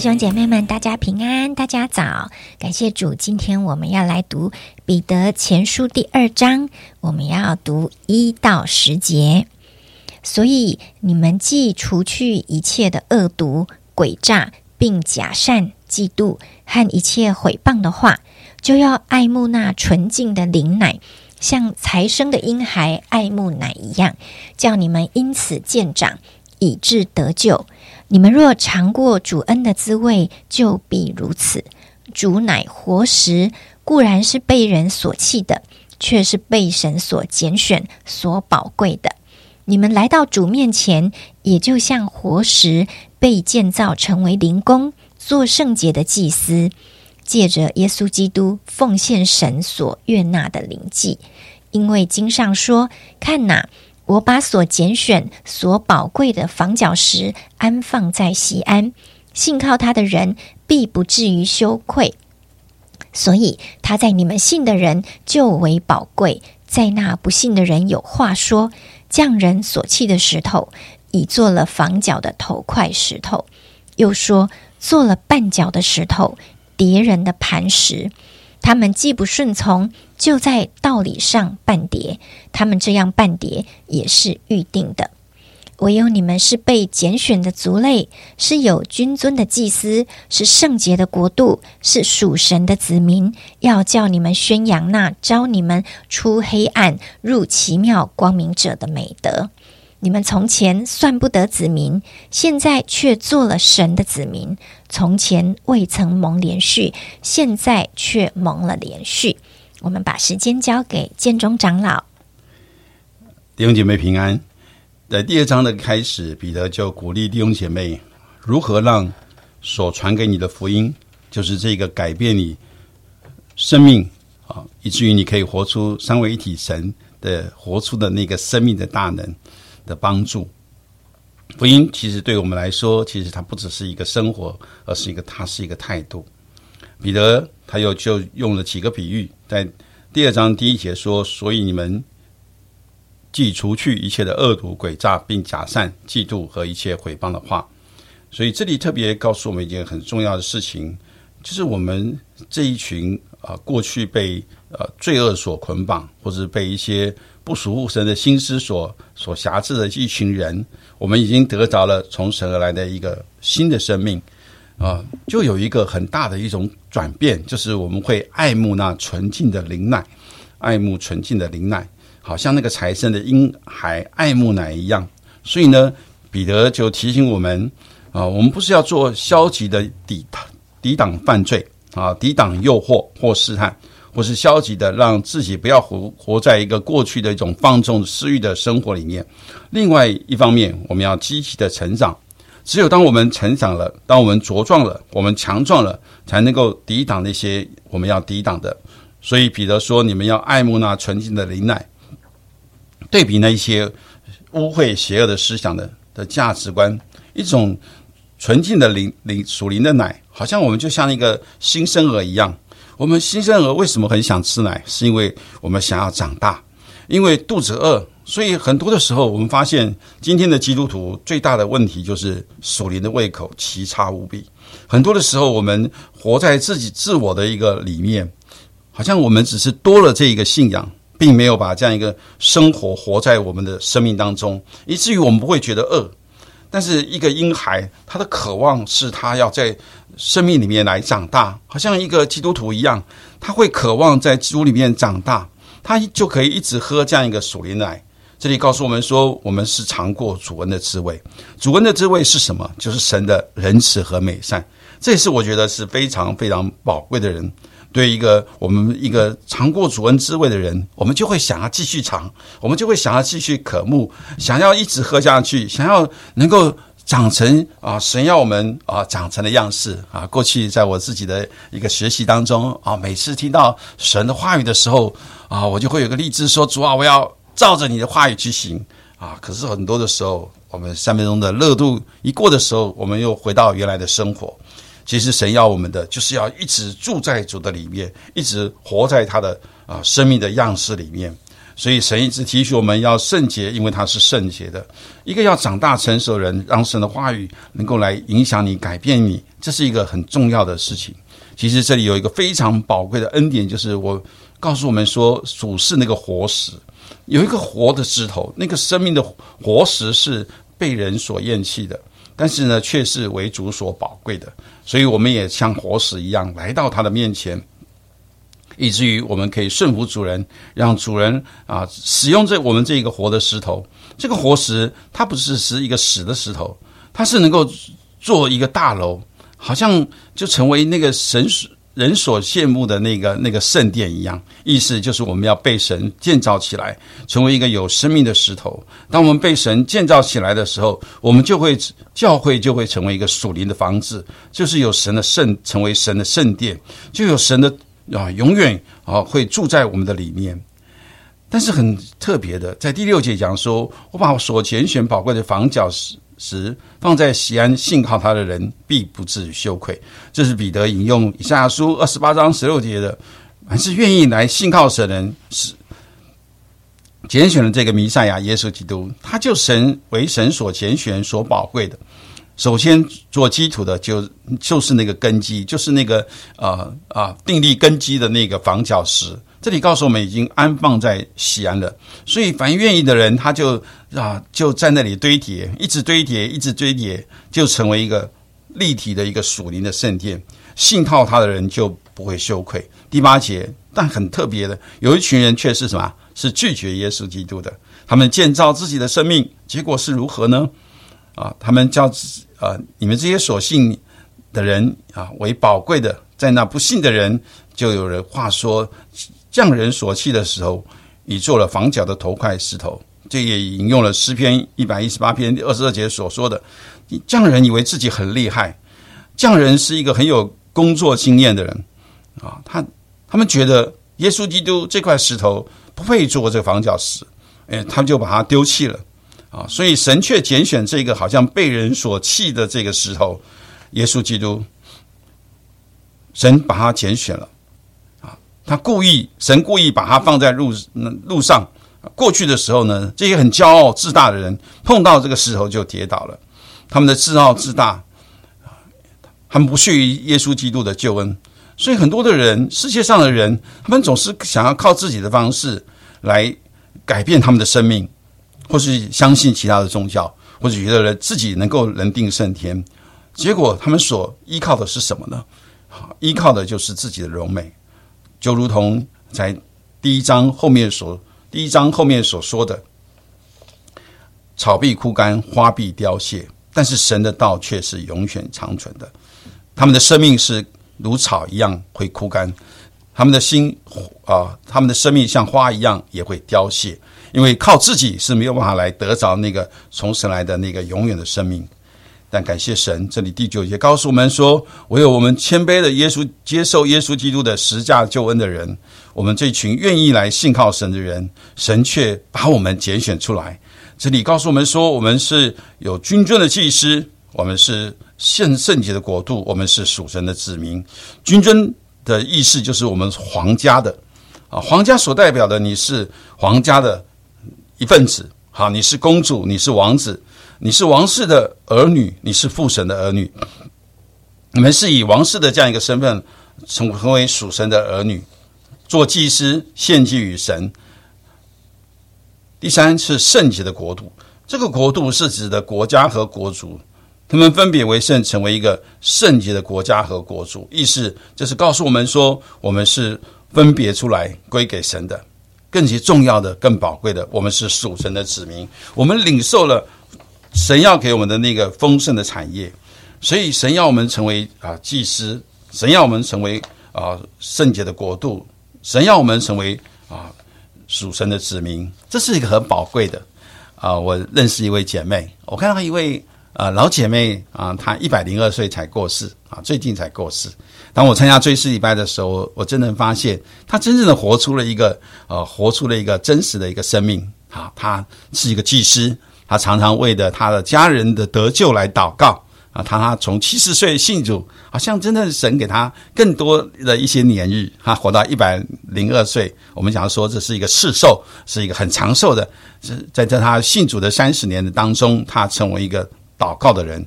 弟兄姐妹们，大家平安，大家早！感谢主，今天我们要来读彼得前书第二章，我们要读一到十节。所以你们既除去一切的恶毒、诡诈，并假善、嫉妒和一切毁谤的话，就要爱慕那纯净的灵奶，像才生的婴孩爱慕奶一样，叫你们因此渐长，以致得救。你们若尝过主恩的滋味，就必如此。主乃活石，固然是被人所弃的，却是被神所拣选、所宝贵的。你们来到主面前，也就像活石被建造成为灵宫，做圣洁的祭司，借着耶稣基督奉献神所悦纳的灵祭。因为经上说：“看哪，我把所拣选、所宝贵的房角石安放在西安，信靠他的人必不至于羞愧。”所以他在你们信的人就为宝贵，在那不信的人有话说：匠人所弃的石头，已做了房角的头块石头；又说做了绊脚的石头，敌人的磐石。他们既不顺从，就在道理上半跌。他们这样半跌，也是预定的。唯有你们是被拣选的族类，是有君尊的祭司，是圣洁的国度，是属神的子民。要叫你们宣扬那招你们出黑暗入奇妙光明者的美德。你们从前算不得子民，现在却做了神的子民；从前未曾蒙连续，现在却蒙了连续。我们把时间交给建中长老。弟兄姐妹平安。在第二章的开始，彼得就鼓励弟兄姐妹如何让所传给你的福音，就是这个改变你生命啊，以至于你可以活出三位一体神的活出的那个生命的大能的帮助。福音其实对我们来说，其实它不只是一个生活，而是一个它是一个态度。彼得他又就用了几个比喻，在第二章第一节说：“所以你们。”既除去一切的恶毒诡诈，并假善、嫉妒和一切毁谤的话，所以这里特别告诉我们一件很重要的事情，就是我们这一群啊，过去被呃罪恶所捆绑，或者被一些不属乎神的心思所所辖制的一群人，我们已经得着了从神而来的一个新的生命啊，就有一个很大的一种转变，就是我们会爱慕那纯净的灵奶，爱慕纯净的灵奶。好像那个财神的婴孩爱慕奶一样，所以呢，彼得就提醒我们啊，我们不是要做消极的抵抵挡犯罪啊，抵挡诱惑或试探，或是消极的让自己不要活活在一个过去的一种放纵私欲的生活里面。另外一方面，我们要积极的成长。只有当我们成长了，当我们茁壮了，我们强壮了，才能够抵挡那些我们要抵挡的。所以彼得说：“你们要爱慕那纯净的灵奶。”对比那一些污秽邪恶的思想的的价值观，一种纯净的灵灵属灵的奶，好像我们就像一个新生儿一样。我们新生儿为什么很想吃奶？是因为我们想要长大，因为肚子饿。所以很多的时候，我们发现今天的基督徒最大的问题就是属灵的胃口奇差无比。很多的时候，我们活在自己自我的一个里面，好像我们只是多了这一个信仰。并没有把这样一个生活活在我们的生命当中，以至于我们不会觉得饿。但是一个婴孩，他的渴望是他要在生命里面来长大，好像一个基督徒一样，他会渴望在基督里面长大，他就可以一直喝这样一个属灵奶。这里告诉我们说，我们是尝过主恩的滋味。主恩的滋味是什么？就是神的仁慈和美善。这也是我觉得是非常非常宝贵的人。对一个我们一个尝过主恩滋味的人，我们就会想要继续尝，我们就会想要继续渴慕，想要一直喝下去，想要能够长成啊神要我们啊长成的样式啊。过去在我自己的一个学习当中啊，每次听到神的话语的时候啊，我就会有个立志说：主啊，我要照着你的话语去行啊。可是很多的时候，我们三分钟的热度一过的时候，我们又回到原来的生活。其实神要我们的，就是要一直住在主的里面，一直活在他的啊生命的样式里面。所以神一直提醒我们要圣洁，因为他是圣洁的。一个要长大成熟的人，让神的话语能够来影响你、改变你，这是一个很重要的事情。其实这里有一个非常宝贵的恩典，就是我告诉我们说，主是那个活石，有一个活的枝头，那个生命的活石是被人所厌弃的，但是呢，却是为主所宝贵的。所以我们也像活石一样来到他的面前。以至于我们可以顺服主人，让主人啊使用这我们这一个活的石头。这个活石它不是是一个死的石头，它是能够做一个大楼，好像就成为那个神人所羡慕的那个那个圣殿一样。意思就是我们要被神建造起来，成为一个有生命的石头。当我们被神建造起来的时候，我们就会教会就会成为一个属灵的房子，就是有神的圣，成为神的圣殿，就有神的。啊，永远啊会住在我们的里面。但是很特别的，在第六节讲说，我把我所拣选宝贵的房角石放在西安，信靠他的人必不至于羞愧。这是彼得引用以赛亚书二十八章十六节的，凡是愿意来信靠神人，是拣选了这个弥赛亚耶稣基督，他就神为神所拣选、所宝贵的。首先做基础的就就是那个根基，就是那个呃啊定立根基的那个房角石。这里告诉我们已经安放在西安了，所以凡愿意的人，他就啊就在那里堆叠，一直堆叠，一直堆叠，就成为一个立体的一个属灵的圣殿。信靠他的人就不会羞愧。第八节，但很特别的，有一群人却是什么？是拒绝耶稣基督的。他们建造自己的生命，结果是如何呢？啊，他们叫自啊，你们这些所信的人啊，为宝贵的，在那不信的人，就有人话说，匠人所弃的时候，已做了房角的头块石头。这也引用了诗篇一百一十八篇二十二节所说的，匠人以为自己很厉害，匠人是一个很有工作经验的人啊，他他们觉得耶稣基督这块石头不配做这个房角石，哎，他们就把它丢弃了。啊，所以神却拣选这个好像被人所弃的这个石头，耶稣基督，神把他拣选了，啊，他故意，神故意把他放在路路上，过去的时候呢，这些很骄傲自大的人碰到这个石头就跌倒了，他们的自傲自大，他们不屑于耶稣基督的救恩，所以很多的人，世界上的人，他们总是想要靠自己的方式来改变他们的生命。或是相信其他的宗教，或者觉得自己能够人定胜天，结果他们所依靠的是什么呢？依靠的就是自己的柔美，就如同在第一章后面所第一章后面所说的：“草必枯干，花必凋谢，但是神的道却是永远长存的。他们的生命是如草一样会枯干，他们的心啊，他们的生命像花一样也会凋谢。”因为靠自己是没有办法来得着那个从神来的那个永远的生命，但感谢神，这里第九节告诉我们说，唯有我们谦卑的耶稣接受耶稣基督的十架救恩的人，我们这群愿意来信靠神的人，神却把我们拣选出来。这里告诉我们说，我们是有君尊的祭司，我们是圣圣洁的国度，我们是属神的子民。君尊的意思就是我们皇家的啊，皇家所代表的你是皇家的。一份子，好，你是公主，你是王子，你是王室的儿女，你是父神的儿女，你们是以王室的这样一个身份，成成为属神的儿女，做祭司献祭于神。第三是圣洁的国度，这个国度是指的国家和国族，他们分别为圣，成为一个圣洁的国家和国族，意思就是告诉我们说，我们是分别出来归给神的。更其重要的、更宝贵的，我们是属神的子民，我们领受了神要给我们的那个丰盛的产业，所以神要我们成为啊祭司，神要我们成为啊圣洁的国度，神要我们成为啊属神的子民，这是一个很宝贵的啊。我认识一位姐妹，我看到一位呃老姐妹啊，她一百零二岁才过世啊，最近才过世。当我参加追思礼拜的时候，我真的发现他真正的活出了一个呃，活出了一个真实的一个生命啊！他是一个祭司，他常常为着他的家人的得救来祷告啊，他他从七十岁信主，好像真的神给他更多的一些年日，他活到一百零二岁。我们讲说这是一个世寿，是一个很长寿的。是在在他信主的三十年的当中，他成为一个祷告的人，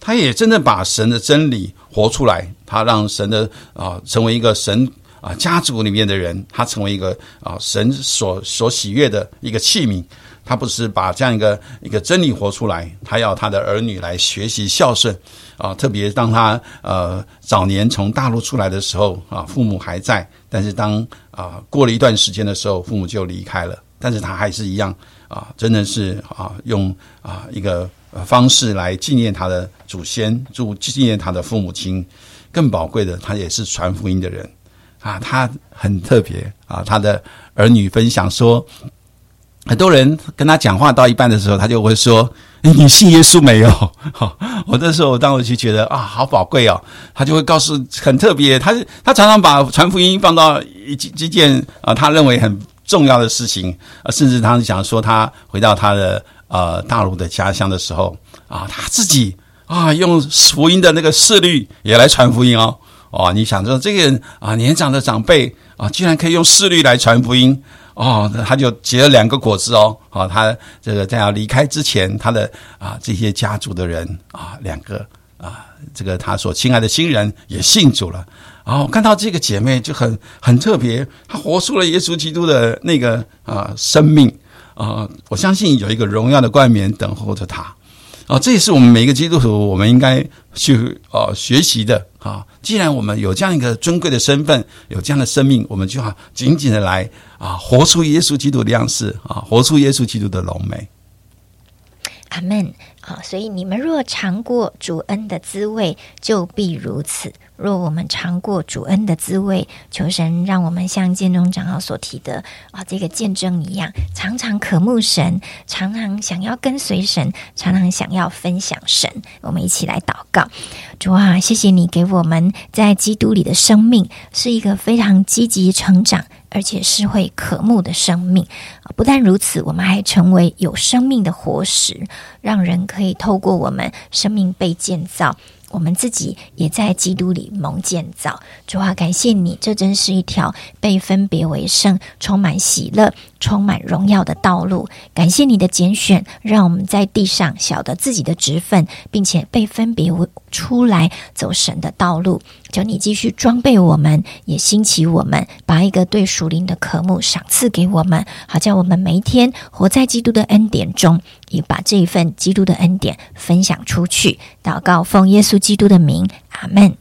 他也真正把神的真理活出来，他让神的啊成为一个神啊家族里面的人，他成为一个啊神所所喜悦的一个器皿。他不是把这样一个一个真理活出来，他要他的儿女来学习孝顺啊。特别当他呃早年从大陆出来的时候啊，父母还在，但是当啊过了一段时间的时候，父母就离开了。但是他还是一样啊，真的是啊用啊一个方式来纪念他的祖先，祝纪念他的父母亲。更宝贵的，他也是传福音的人啊。他很特别啊，他的儿女分享说。很多人跟他讲话到一半的时候，他就会说：“你信耶稣没有？”好，我那时候当时就觉得啊，好宝贵哦。他就会告诉很特别，他他常常把传福音放到一一件啊，他认为很重要的事情，甚至他想说他回到他的呃大陆的家乡的时候啊，他自己啊用福音的那个势律也来传福音哦。哦，你想说这个人啊年长的长辈啊，居然可以用势律来传福音。哦，他就结了两个果子哦。好，他这个在要离开之前，他的啊这些家族的人啊，两个啊，这个他所亲爱的亲人也信主了。然后看到这个姐妹就很很特别，她活出了耶稣基督的那个啊生命啊，我相信有一个荣耀的冠冕等候着他。啊，这也是我们每一个基督徒，我们应该去啊学习的啊。既然我们有这样一个尊贵的身份，有这样的生命，我们就要紧紧的来啊，活出耶稣基督的样式啊，活出耶稣基督的荣美。阿门。好，所以你们若尝过主恩的滋味，就必如此。若我们尝过主恩的滋味，求神让我们像建中长老所提的啊，这个见证一样，常常渴慕神，常常想要跟随神，常常想要分享神。我们一起来祷告：主啊，谢谢你给我们在基督里的生命，是一个非常积极成长。而且是会渴慕的生命！不但如此，我们还成为有生命的活石，让人可以透过我们生命被建造。我们自己也在基督里蒙建造，主啊，感谢你，这真是一条被分别为圣、充满喜乐、充满荣耀的道路。感谢你的拣选，让我们在地上晓得自己的职分，并且被分别为出来走神的道路。求你继续装备我们，也兴起我们，把一个对属灵的渴慕赏赐给我们，好叫我们每一天活在基督的恩典中，也把这一份基督的恩典分享出去。祷告，奉耶稣基督的名，阿门。